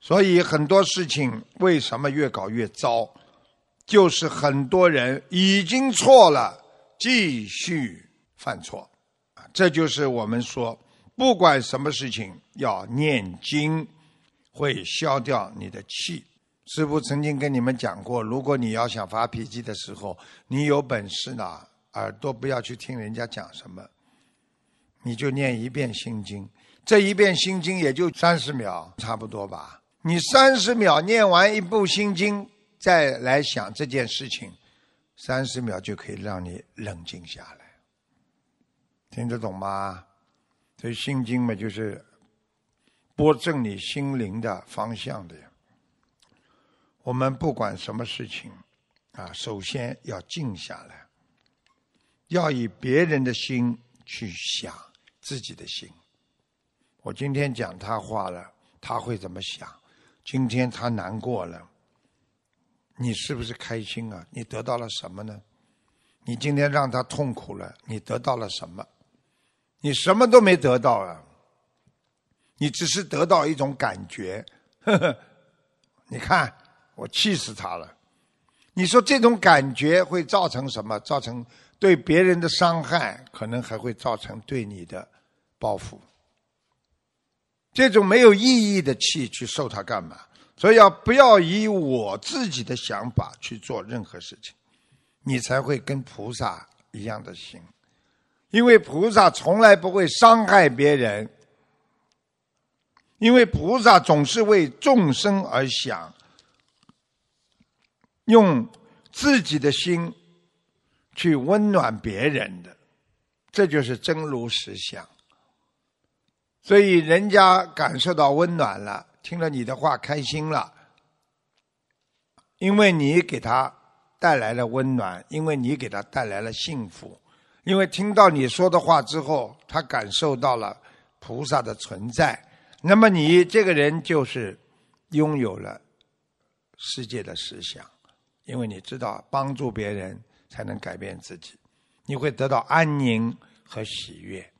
所以很多事情为什么越搞越糟，就是很多人已经错了，继续犯错，这就是我们说，不管什么事情要念经，会消掉你的气。师父曾经跟你们讲过，如果你要想发脾气的时候，你有本事呢，耳朵不要去听人家讲什么，你就念一遍心经，这一遍心经也就三十秒，差不多吧。你三十秒念完一部心经，再来想这件事情，三十秒就可以让你冷静下来。听得懂吗？所以心经嘛，就是拨正你心灵的方向的呀。我们不管什么事情，啊，首先要静下来，要以别人的心去想自己的心。我今天讲他话了，他会怎么想？今天他难过了，你是不是开心啊？你得到了什么呢？你今天让他痛苦了，你得到了什么？你什么都没得到啊！你只是得到一种感觉，呵呵，你看。我气死他了！你说这种感觉会造成什么？造成对别人的伤害，可能还会造成对你的报复。这种没有意义的气去受它干嘛？所以要不要以我自己的想法去做任何事情，你才会跟菩萨一样的心。因为菩萨从来不会伤害别人，因为菩萨总是为众生而想。用自己的心去温暖别人的，这就是真如实相。所以人家感受到温暖了，听了你的话开心了，因为你给他带来了温暖，因为你给他带来了幸福，因为听到你说的话之后，他感受到了菩萨的存在，那么你这个人就是拥有了世界的实相。因为你知道，帮助别人才能改变自己，你会得到安宁和喜悦。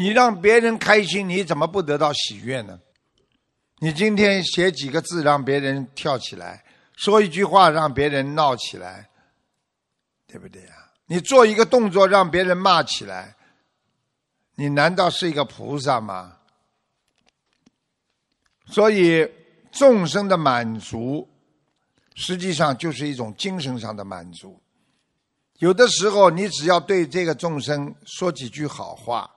你让别人开心，你怎么不得到喜悦呢？你今天写几个字让别人跳起来，说一句话让别人闹起来，对不对呀？你做一个动作让别人骂起来，你难道是一个菩萨吗？所以众生的满足。实际上就是一种精神上的满足。有的时候，你只要对这个众生说几句好话，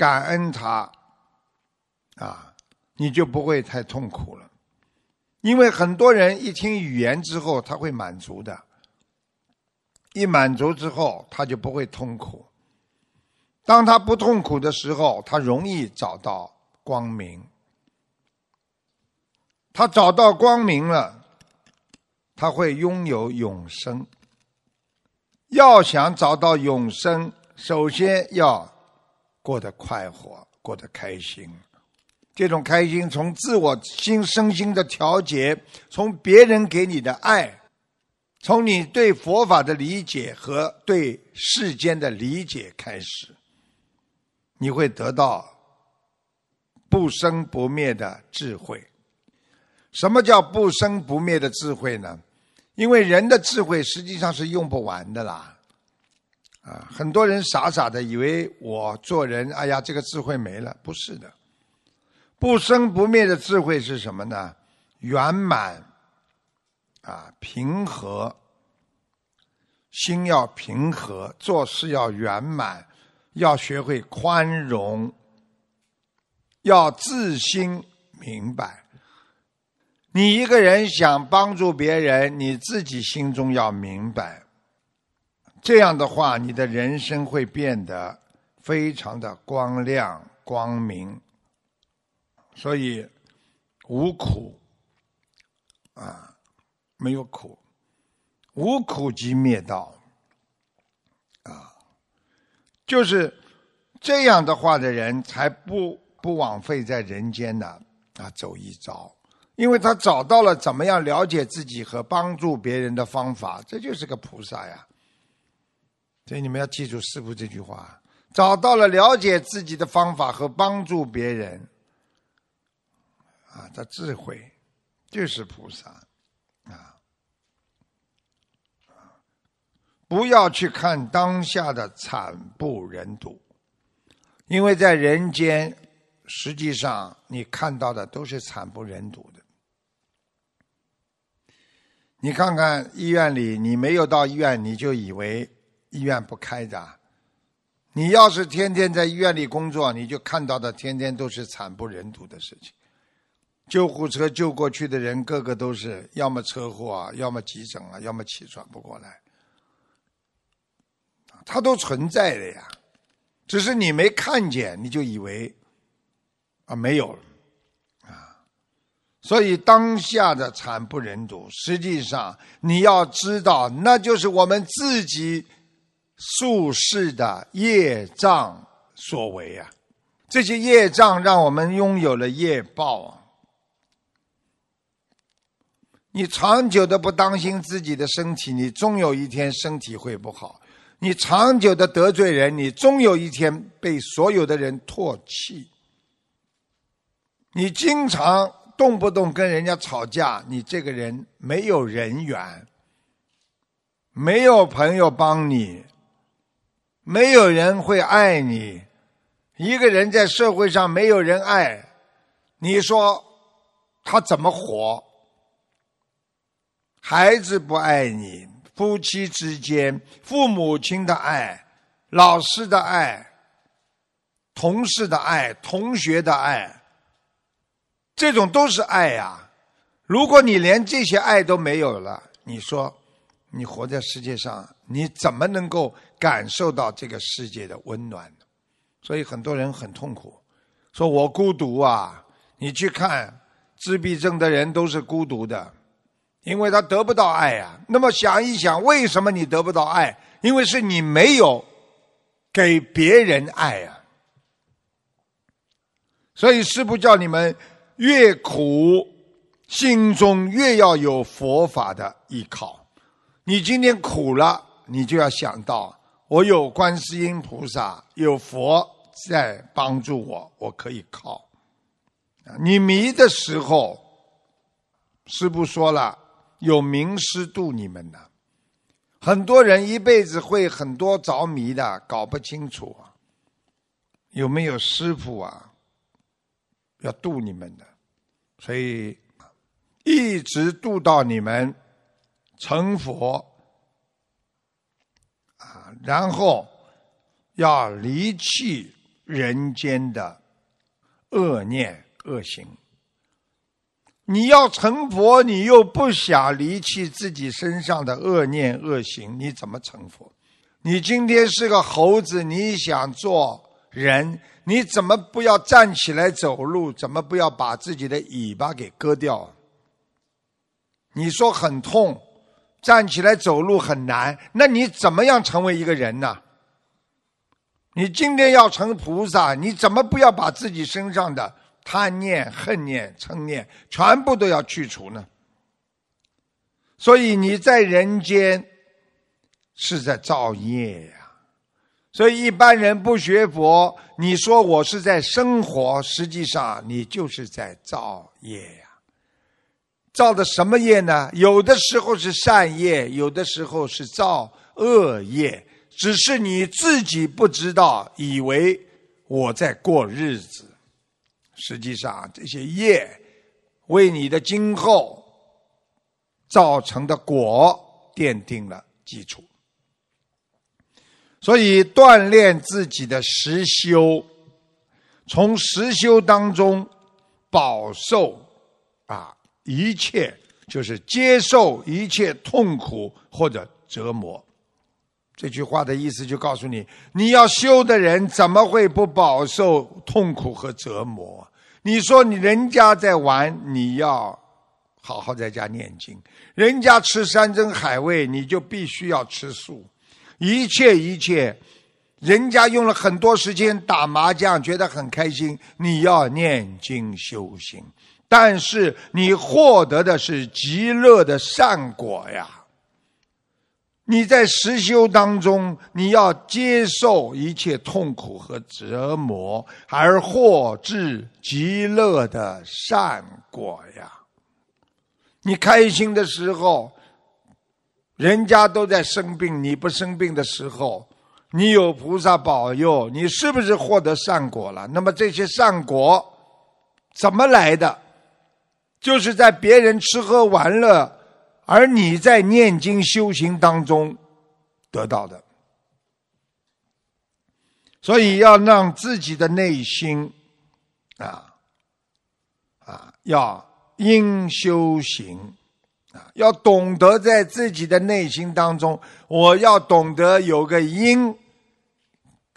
感恩他，啊，你就不会太痛苦了。因为很多人一听语言之后，他会满足的。一满足之后，他就不会痛苦。当他不痛苦的时候，他容易找到光明。他找到光明了。他会拥有永生。要想找到永生，首先要过得快活，过得开心。这种开心从自我心身心的调节，从别人给你的爱，从你对佛法的理解和对世间的理解开始，你会得到不生不灭的智慧。什么叫不生不灭的智慧呢？因为人的智慧实际上是用不完的啦，啊，很多人傻傻的以为我做人，哎呀，这个智慧没了，不是的，不生不灭的智慧是什么呢？圆满，啊，平和，心要平和，做事要圆满，要学会宽容，要自心明白。你一个人想帮助别人，你自己心中要明白，这样的话，你的人生会变得非常的光亮光明。所以无苦啊，没有苦，无苦即灭道啊，就是这样的话的人，才不不枉费在人间呢啊走一遭。因为他找到了怎么样了解自己和帮助别人的方法，这就是个菩萨呀。所以你们要记住师傅这句话：找到了了解自己的方法和帮助别人，啊，这智慧就是菩萨啊！不要去看当下的惨不忍睹，因为在人间，实际上你看到的都是惨不忍睹的。你看看医院里，你没有到医院，你就以为医院不开的。你要是天天在医院里工作，你就看到的天天都是惨不忍睹的事情。救护车救过去的人，个个都是要么车祸啊，要么急诊啊，要么气喘不过来，它都存在的呀，只是你没看见，你就以为啊没有了啊。所以当下的惨不忍睹，实际上你要知道，那就是我们自己。术士的业障所为啊，这些业障让我们拥有了业报啊。你长久的不当心自己的身体，你终有一天身体会不好；你长久的得罪人，你终有一天被所有的人唾弃；你经常动不动跟人家吵架，你这个人没有人缘，没有朋友帮你。没有人会爱你，一个人在社会上没有人爱，你说他怎么活？孩子不爱你，夫妻之间、父母亲的爱、老师的爱、同事的爱、同学的爱，这种都是爱呀。如果你连这些爱都没有了，你说你活在世界上，你怎么能够？感受到这个世界的温暖呢，所以很多人很痛苦，说我孤独啊！你去看自闭症的人都是孤独的，因为他得不到爱啊。那么想一想，为什么你得不到爱？因为是你没有给别人爱啊。所以师父叫你们越苦，心中越要有佛法的依靠。你今天苦了，你就要想到。我有观世音菩萨，有佛在帮助我，我可以靠。你迷的时候，师傅说了，有名师度你们的。很多人一辈子会很多着迷的，搞不清楚啊，有没有师傅啊，要度你们的，所以一直度到你们成佛。啊然后要离弃人间的恶念恶行。你要成佛，你又不想离弃自己身上的恶念恶行，你怎么成佛？你今天是个猴子，你想做人，你怎么不要站起来走路？怎么不要把自己的尾巴给割掉？你说很痛。站起来走路很难，那你怎么样成为一个人呢？你今天要成菩萨，你怎么不要把自己身上的贪念、恨念、嗔念全部都要去除呢？所以你在人间是在造业呀。所以一般人不学佛，你说我是在生活，实际上你就是在造业。造的什么业呢？有的时候是善业，有的时候是造恶业，只是你自己不知道，以为我在过日子。实际上，这些业为你的今后造成的果奠定了基础。所以，锻炼自己的实修，从实修当中饱受啊。一切就是接受一切痛苦或者折磨。这句话的意思就告诉你：你要修的人怎么会不饱受痛苦和折磨？你说你人家在玩，你要好好在家念经；人家吃山珍海味，你就必须要吃素。一切一切，人家用了很多时间打麻将，觉得很开心，你要念经修行。但是你获得的是极乐的善果呀！你在实修当中，你要接受一切痛苦和折磨，而获至极乐的善果呀！你开心的时候，人家都在生病，你不生病的时候，你有菩萨保佑，你是不是获得善果了？那么这些善果怎么来的？就是在别人吃喝玩乐。而你在念经修行当中得到的，所以要让自己的内心啊啊要因修行啊，要懂得在自己的内心当中，我要懂得有个因，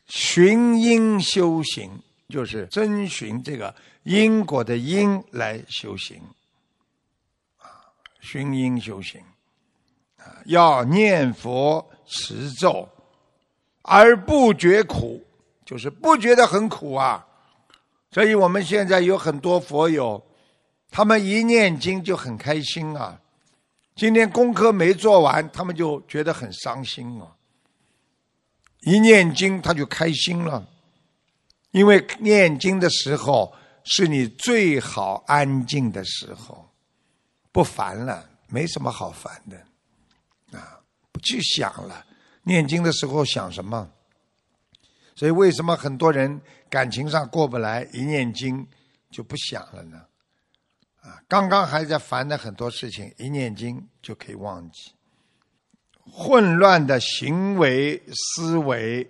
寻因修行，就是遵循这个因果的因来修行。啊熏因修行，啊，要念佛持咒，而不觉苦，就是不觉得很苦啊。所以我们现在有很多佛友，他们一念经就很开心啊。今天功课没做完，他们就觉得很伤心啊。一念经他就开心了，因为念经的时候是你最好安静的时候。不烦了，没什么好烦的，啊，不去想了。念经的时候想什么？所以为什么很多人感情上过不来，一念经就不想了呢？啊，刚刚还在烦的很多事情，一念经就可以忘记。混乱的行为思维，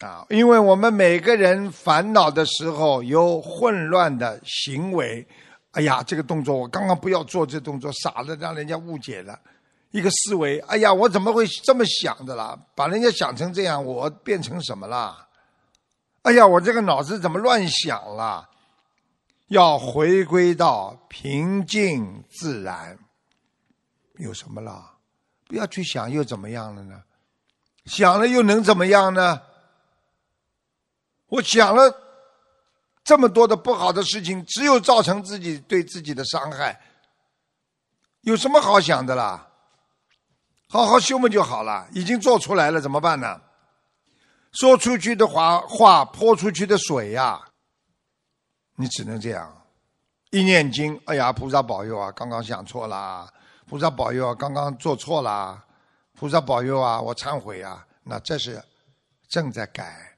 啊，因为我们每个人烦恼的时候有混乱的行为。哎呀，这个动作我刚刚不要做，这动作傻了，让人家误解了。一个思维，哎呀，我怎么会这么想的啦？把人家想成这样，我变成什么了？哎呀，我这个脑子怎么乱想了？要回归到平静自然，有什么了？不要去想，又怎么样了呢？想了又能怎么样呢？我想了。这么多的不好的事情，只有造成自己对自己的伤害，有什么好想的啦？好好修嘛就好了，已经做出来了，怎么办呢？说出去的话，话泼出去的水呀，你只能这样。一念经，哎呀，菩萨保佑啊，刚刚想错了，菩萨保佑啊，刚刚做错了，菩萨保佑啊，我忏悔啊，那这是正在改。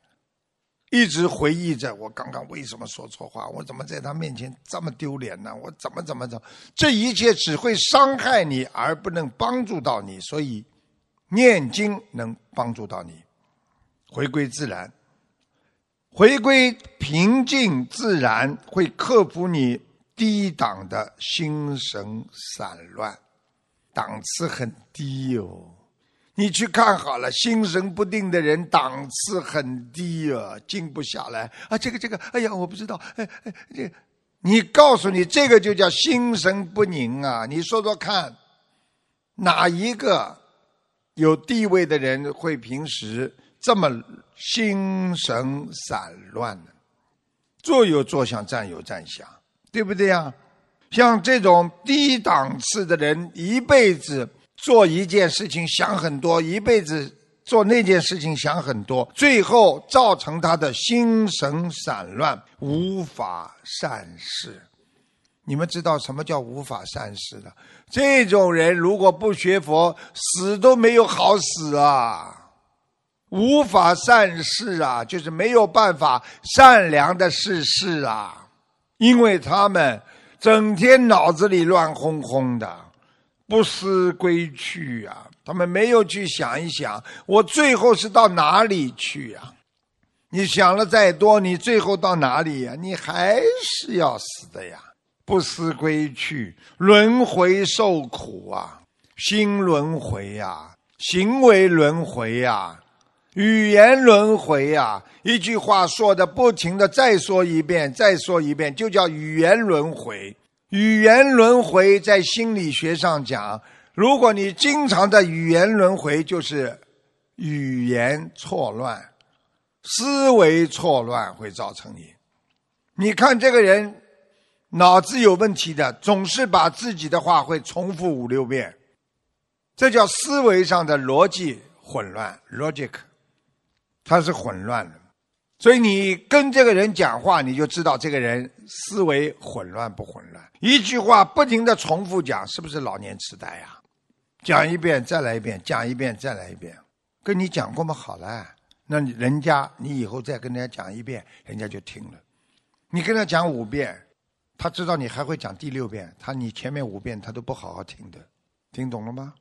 一直回忆着我刚刚为什么说错话，我怎么在他面前这么丢脸呢？我怎么怎么着？这一切只会伤害你，而不能帮助到你。所以，念经能帮助到你，回归自然，回归平静自然，会克服你低档的心神散乱，档次很低哟。你去看好了，心神不定的人档次很低啊，静不下来啊。这个这个，哎呀，我不知道，哎哎，这你告诉你，这个就叫心神不宁啊。你说说看，哪一个有地位的人会平时这么心神散乱呢？坐有坐相，站有站相，对不对呀？像这种低档次的人，一辈子。做一件事情想很多，一辈子做那件事情想很多，最后造成他的心神散乱，无法善事。你们知道什么叫无法善事的？这种人如果不学佛，死都没有好死啊！无法善事啊，就是没有办法善良的事事啊，因为他们整天脑子里乱哄哄的。不思归去啊！他们没有去想一想，我最后是到哪里去呀？你想了再多，你最后到哪里呀？你还是要死的呀！不思归去，轮回受苦啊！心轮回呀，行为轮回呀，语言轮回呀！一句话说的不停的，再说一遍，再说一遍，就叫语言轮回。语言轮回在心理学上讲，如果你经常的语言轮回，就是语言错乱、思维错乱会造成你。你看这个人脑子有问题的，总是把自己的话会重复五六遍，这叫思维上的逻辑混乱 （logic），它是混乱的。所以你跟这个人讲话，你就知道这个人思维混乱不混乱。一句话不停的重复讲，是不是老年痴呆呀？讲一遍再来一遍，讲一遍再来一遍，跟你讲过吗？好了，那人家你以后再跟人家讲一遍，人家就听了。你跟他讲五遍，他知道你还会讲第六遍，他你前面五遍他都不好好听的，听懂了吗？